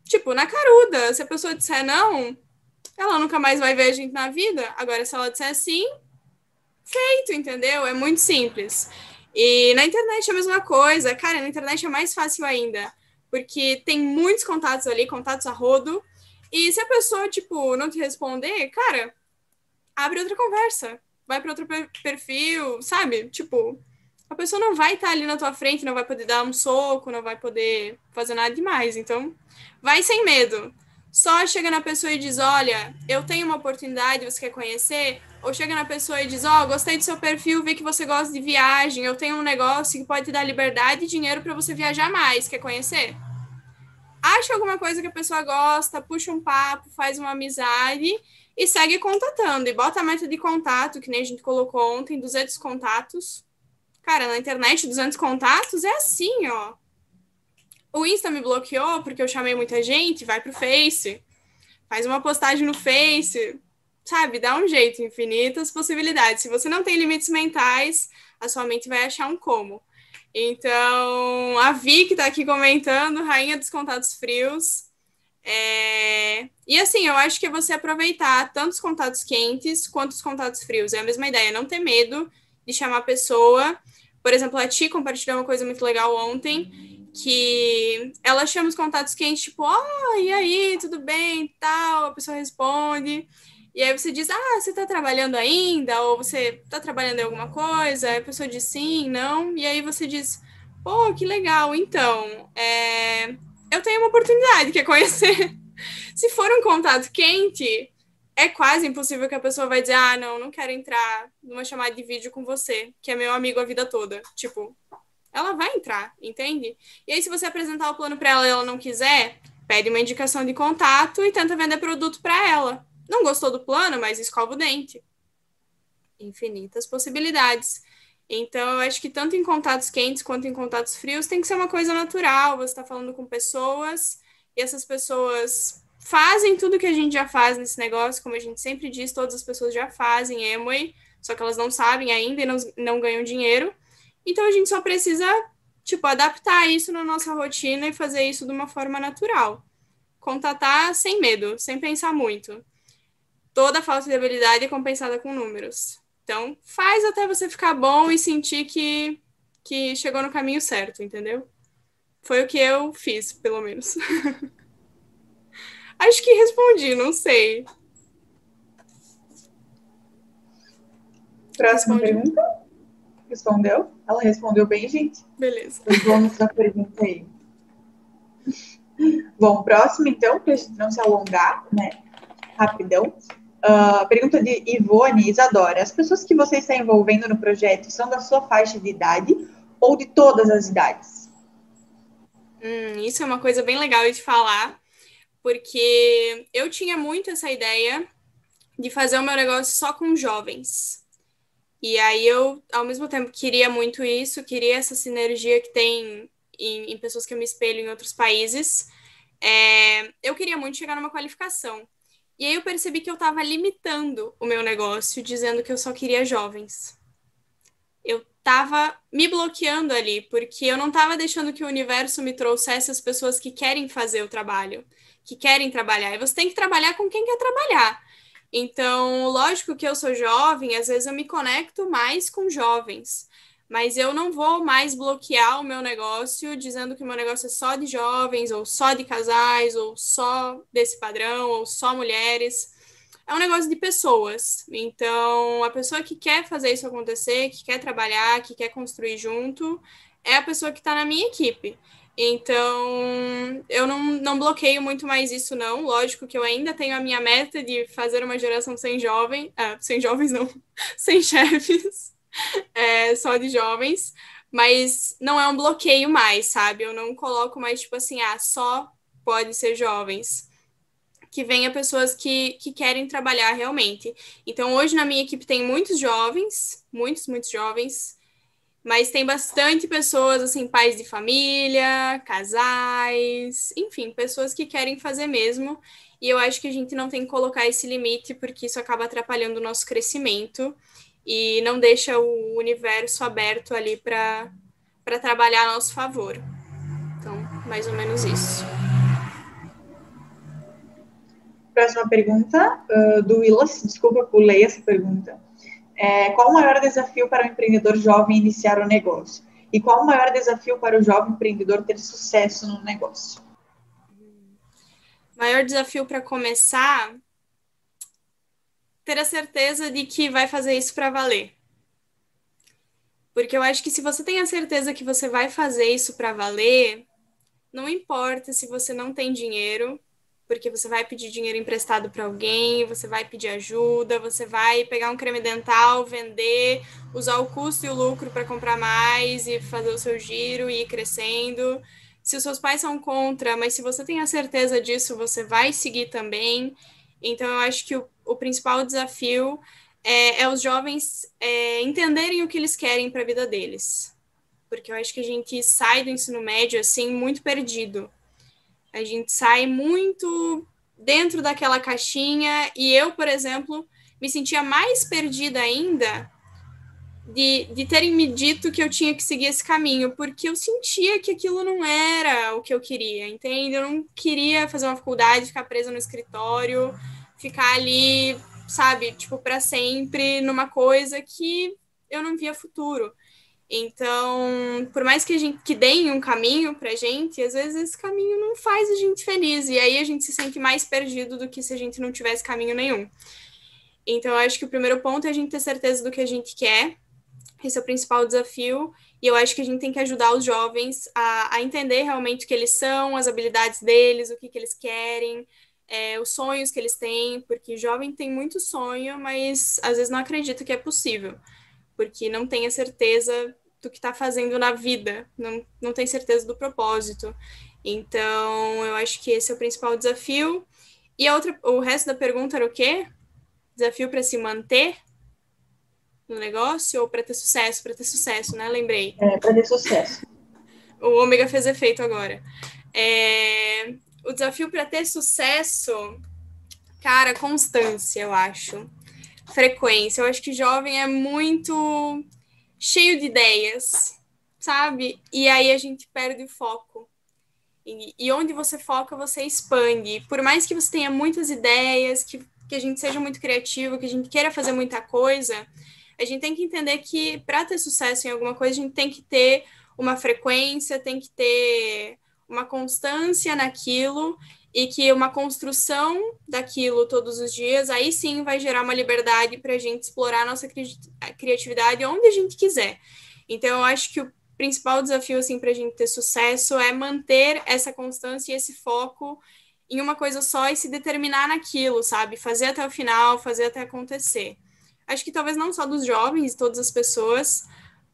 Tipo, na caruda. Se a pessoa disser não, ela nunca mais vai ver a gente na vida. Agora, se ela disser sim, feito, entendeu? É muito simples. E na internet é a mesma coisa. Cara, na internet é mais fácil ainda, porque tem muitos contatos ali, contatos a rodo. E se a pessoa, tipo, não te responder, cara, abre outra conversa. Vai para outro perfil, sabe? Tipo, a pessoa não vai estar tá ali na tua frente, não vai poder dar um soco, não vai poder fazer nada demais. Então, vai sem medo. Só chega na pessoa e diz: Olha, eu tenho uma oportunidade, você quer conhecer? Ou chega na pessoa e diz: Ó, oh, gostei do seu perfil, vi que você gosta de viagem, eu tenho um negócio que pode te dar liberdade e dinheiro para você viajar mais, quer conhecer? Acha alguma coisa que a pessoa gosta, puxa um papo, faz uma amizade e segue contatando. E bota a meta de contato, que nem a gente colocou ontem, 200 contatos. Cara, na internet, 200 contatos é assim, ó. O Insta me bloqueou porque eu chamei muita gente, vai pro Face. Faz uma postagem no Face, sabe, dá um jeito, infinitas possibilidades. Se você não tem limites mentais, a sua mente vai achar um como. Então, a Vi, que está aqui comentando, rainha dos contatos frios. É... E assim, eu acho que é você aproveitar tanto os contatos quentes quanto os contatos frios. É a mesma ideia, não ter medo de chamar a pessoa. Por exemplo, a Ti compartilhou uma coisa muito legal ontem, que ela chama os contatos quentes, tipo, oh, e aí, tudo bem, tal, a pessoa responde. E aí você diz, ah, você está trabalhando ainda? Ou você está trabalhando em alguma coisa? Aí a pessoa diz sim, não. E aí você diz, pô, que legal. Então, é... eu tenho uma oportunidade, quer conhecer? Se for um contato quente, é quase impossível que a pessoa vai dizer, ah, não, não quero entrar numa chamada de vídeo com você, que é meu amigo a vida toda. Tipo, ela vai entrar, entende? E aí, se você apresentar o plano para ela e ela não quiser, pede uma indicação de contato e tenta vender produto para ela não gostou do plano, mas escova o dente. Infinitas possibilidades. Então, eu acho que tanto em contatos quentes quanto em contatos frios tem que ser uma coisa natural. Você está falando com pessoas e essas pessoas fazem tudo que a gente já faz nesse negócio, como a gente sempre diz, todas as pessoas já fazem Amway, só que elas não sabem ainda e não, não ganham dinheiro. Então, a gente só precisa, tipo, adaptar isso na nossa rotina e fazer isso de uma forma natural. Contatar sem medo, sem pensar muito toda falta de habilidade é compensada com números. Então, faz até você ficar bom e sentir que, que chegou no caminho certo, entendeu? Foi o que eu fiz, pelo menos. Acho que respondi, não sei. Próxima respondi. pergunta? Respondeu? Ela respondeu bem, gente? Beleza. Vamos da pergunta aí. Bom, próximo, então, para a gente não se alongar, né? Rapidão. Uh, pergunta de Ivone Isadora. As pessoas que você está envolvendo no projeto são da sua faixa de idade ou de todas as idades? Hum, isso é uma coisa bem legal de falar, porque eu tinha muito essa ideia de fazer o meu negócio só com jovens. E aí eu, ao mesmo tempo, queria muito isso, queria essa sinergia que tem em, em pessoas que eu me espelho em outros países. É, eu queria muito chegar numa qualificação. E aí eu percebi que eu estava limitando o meu negócio, dizendo que eu só queria jovens. Eu estava me bloqueando ali, porque eu não estava deixando que o universo me trouxesse as pessoas que querem fazer o trabalho, que querem trabalhar. E você tem que trabalhar com quem quer trabalhar. Então, lógico que eu sou jovem, às vezes eu me conecto mais com jovens, mas eu não vou mais bloquear o meu negócio dizendo que o meu negócio é só de jovens, ou só de casais, ou só desse padrão, ou só mulheres. É um negócio de pessoas. Então, a pessoa que quer fazer isso acontecer, que quer trabalhar, que quer construir junto, é a pessoa que está na minha equipe. Então, eu não, não bloqueio muito mais isso, não. Lógico que eu ainda tenho a minha meta de fazer uma geração sem jovens. Ah, sem jovens, não. sem chefes. É, só de jovens. Mas não é um bloqueio mais, sabe? Eu não coloco mais, tipo assim, ah, só pode ser jovens. Que venha pessoas que, que querem trabalhar realmente. Então, hoje na minha equipe tem muitos jovens, muitos, muitos jovens mas tem bastante pessoas, assim, pais de família, casais, enfim, pessoas que querem fazer mesmo. E eu acho que a gente não tem que colocar esse limite, porque isso acaba atrapalhando o nosso crescimento e não deixa o universo aberto ali para trabalhar a nosso favor. Então, mais ou menos isso. Próxima pergunta, uh, do Willis. Desculpa por ler essa pergunta. É, qual o maior desafio para o empreendedor jovem iniciar o negócio? E qual o maior desafio para o jovem empreendedor ter sucesso no negócio? Maior desafio para começar ter a certeza de que vai fazer isso para valer. Porque eu acho que se você tem a certeza que você vai fazer isso para valer, não importa se você não tem dinheiro, porque você vai pedir dinheiro emprestado para alguém, você vai pedir ajuda, você vai pegar um creme dental, vender, usar o custo e o lucro para comprar mais e fazer o seu giro e ir crescendo. Se os seus pais são contra, mas se você tem a certeza disso, você vai seguir também. Então, eu acho que o, o principal desafio é, é os jovens é, entenderem o que eles querem para a vida deles. Porque eu acho que a gente sai do ensino médio assim muito perdido a gente sai muito dentro daquela caixinha e eu, por exemplo, me sentia mais perdida ainda de, de terem me dito que eu tinha que seguir esse caminho, porque eu sentia que aquilo não era o que eu queria, entende? Eu não queria fazer uma faculdade, ficar presa no escritório, ficar ali, sabe, tipo, para sempre numa coisa que eu não via futuro. Então, por mais que a gente que deem um caminho pra gente, às vezes esse caminho não faz a gente feliz. E aí a gente se sente mais perdido do que se a gente não tivesse caminho nenhum. Então, eu acho que o primeiro ponto é a gente ter certeza do que a gente quer. Esse é o principal desafio. E eu acho que a gente tem que ajudar os jovens a, a entender realmente o que eles são, as habilidades deles, o que, que eles querem, é, os sonhos que eles têm, porque jovem tem muito sonho, mas às vezes não acredita que é possível porque não tem a certeza do que está fazendo na vida, não, não tem certeza do propósito. Então, eu acho que esse é o principal desafio. E a outra, o resto da pergunta era o quê? Desafio para se manter no negócio ou para ter sucesso? Para ter sucesso, né? Lembrei. É, para ter sucesso. O ômega fez efeito agora. É, o desafio para ter sucesso, cara, constância, eu acho frequência. Eu acho que jovem é muito cheio de ideias, sabe? E aí a gente perde o foco. E, e onde você foca, você expande. Por mais que você tenha muitas ideias, que, que a gente seja muito criativo, que a gente queira fazer muita coisa, a gente tem que entender que para ter sucesso em alguma coisa, a gente tem que ter uma frequência, tem que ter uma constância naquilo e que uma construção daquilo todos os dias, aí sim vai gerar uma liberdade para a gente explorar a nossa cri criatividade onde a gente quiser. Então, eu acho que o principal desafio assim, para a gente ter sucesso é manter essa constância e esse foco em uma coisa só e se determinar naquilo, sabe? Fazer até o final, fazer até acontecer. Acho que talvez não só dos jovens, todas as pessoas,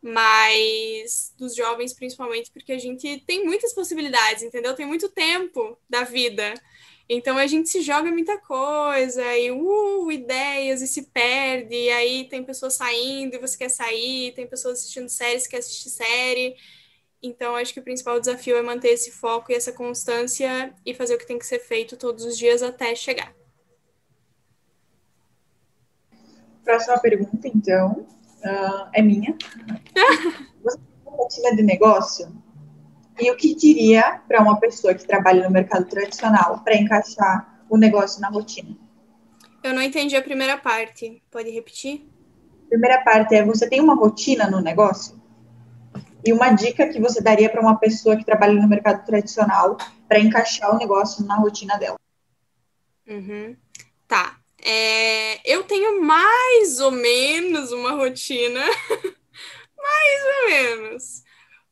mas dos jovens principalmente, porque a gente tem muitas possibilidades, entendeu? Tem muito tempo da vida. Então a gente se joga muita coisa, e uh, ideias, e se perde, e aí tem pessoas saindo e você quer sair, tem pessoas assistindo séries que assistir série. Então acho que o principal desafio é manter esse foco e essa constância e fazer o que tem que ser feito todos os dias até chegar. Próxima pergunta, então uh, é minha. Você tem uma rotina de negócio? E o que diria para uma pessoa que trabalha no mercado tradicional para encaixar o negócio na rotina? Eu não entendi a primeira parte. Pode repetir? Primeira parte é: você tem uma rotina no negócio? E uma dica que você daria para uma pessoa que trabalha no mercado tradicional para encaixar o negócio na rotina dela? Uhum. Tá. É, eu tenho mais ou menos uma rotina. mais ou menos.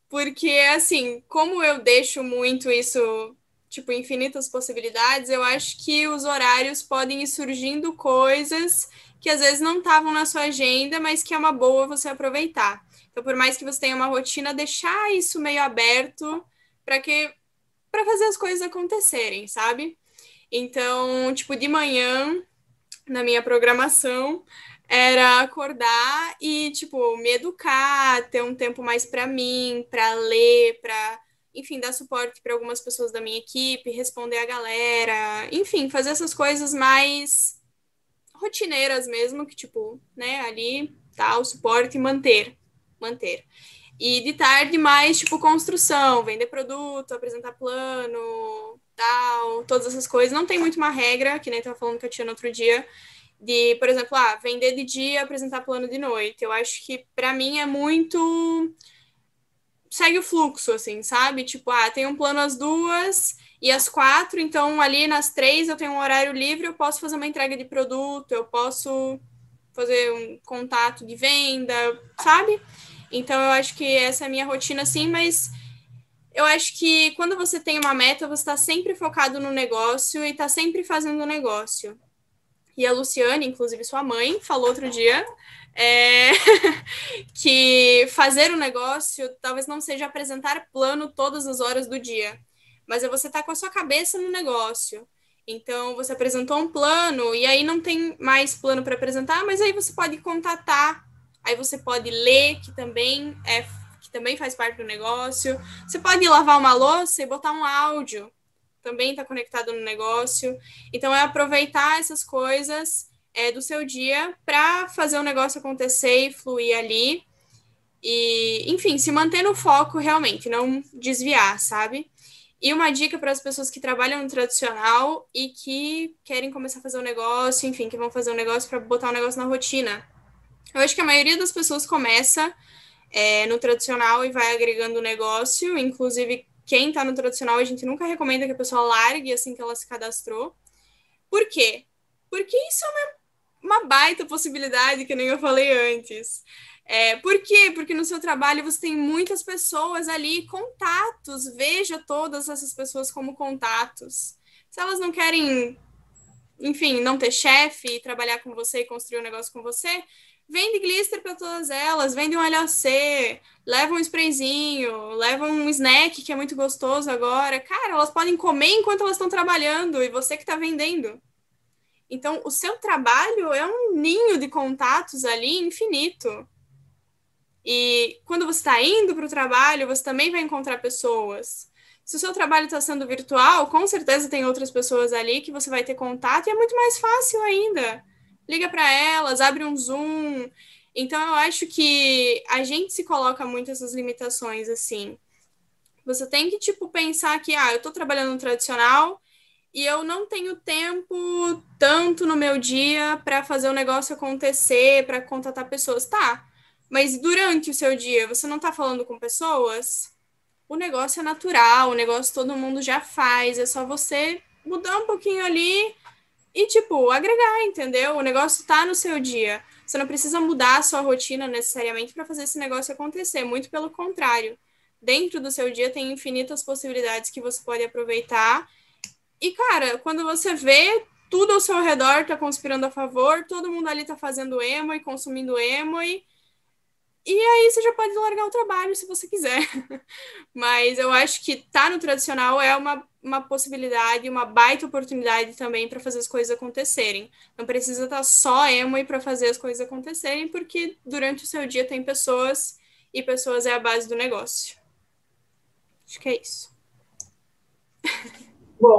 Porque, assim, como eu deixo muito isso, tipo, infinitas possibilidades, eu acho que os horários podem ir surgindo coisas que às vezes não estavam na sua agenda, mas que é uma boa você aproveitar. Então, por mais que você tenha uma rotina, deixar isso meio aberto para que para fazer as coisas acontecerem, sabe? Então, tipo, de manhã, na minha programação, era acordar e, tipo, me educar, ter um tempo mais para mim, para ler, para, enfim, dar suporte para algumas pessoas da minha equipe, responder a galera, enfim, fazer essas coisas mais rotineiras mesmo, que, tipo, né, ali tá o suporte e manter, manter. E de tarde mais, tipo, construção, vender produto, apresentar plano, tal, todas essas coisas. Não tem muito uma regra, que nem tava falando que eu tinha no outro dia, de, por exemplo, ah, vender de dia, apresentar plano de noite. Eu acho que para mim é muito segue o fluxo, assim, sabe? Tipo, ah, tem um plano às duas e às quatro, então ali nas três eu tenho um horário livre, eu posso fazer uma entrega de produto, eu posso fazer um contato de venda, sabe? Então eu acho que essa é a minha rotina, assim, mas eu acho que quando você tem uma meta, você está sempre focado no negócio e está sempre fazendo o negócio. E a Luciane, inclusive sua mãe, falou outro dia é, que fazer o um negócio talvez não seja apresentar plano todas as horas do dia, mas é você estar tá com a sua cabeça no negócio. Então, você apresentou um plano e aí não tem mais plano para apresentar, mas aí você pode contatar, aí você pode ler, que também é que também faz parte do negócio. Você pode lavar uma louça e botar um áudio também está conectado no negócio. Então, é aproveitar essas coisas é, do seu dia para fazer o negócio acontecer e fluir ali. E, enfim, se manter no foco realmente, não desviar, sabe? E uma dica para as pessoas que trabalham no tradicional e que querem começar a fazer um negócio, enfim, que vão fazer um negócio para botar um negócio na rotina. Eu acho que a maioria das pessoas começa é, no tradicional e vai agregando negócio, inclusive quem está no tradicional, a gente nunca recomenda que a pessoa largue assim que ela se cadastrou. Por quê? Porque isso é uma, uma baita possibilidade, que nem eu falei antes. É, por quê? Porque no seu trabalho você tem muitas pessoas ali, contatos. Veja todas essas pessoas como contatos. Se elas não querem, enfim, não ter chefe, trabalhar com você e construir um negócio com você, Vende glister para todas elas, vende um LAC, leva um sprayzinho, leva um snack que é muito gostoso agora. Cara, elas podem comer enquanto elas estão trabalhando e você que está vendendo. Então, o seu trabalho é um ninho de contatos ali infinito. E quando você está indo para o trabalho, você também vai encontrar pessoas. Se o seu trabalho está sendo virtual, com certeza tem outras pessoas ali que você vai ter contato e é muito mais fácil ainda liga para elas, abre um Zoom. Então eu acho que a gente se coloca muito essas limitações assim. Você tem que tipo pensar que ah, eu estou trabalhando no tradicional e eu não tenho tempo tanto no meu dia para fazer o negócio acontecer, para contatar pessoas. Tá. Mas durante o seu dia, você não está falando com pessoas? O negócio é natural, o negócio todo mundo já faz, é só você mudar um pouquinho ali e, tipo, agregar, entendeu? O negócio tá no seu dia. Você não precisa mudar a sua rotina necessariamente para fazer esse negócio acontecer. Muito pelo contrário. Dentro do seu dia tem infinitas possibilidades que você pode aproveitar. E, cara, quando você vê tudo ao seu redor tá conspirando a favor, todo mundo ali tá fazendo emo e consumindo emo e e aí você já pode largar o trabalho se você quiser. Mas eu acho que tá no tradicional é uma, uma possibilidade, uma baita oportunidade também para fazer as coisas acontecerem. Não precisa estar tá só emo e para fazer as coisas acontecerem, porque durante o seu dia tem pessoas e pessoas é a base do negócio. Acho que é isso.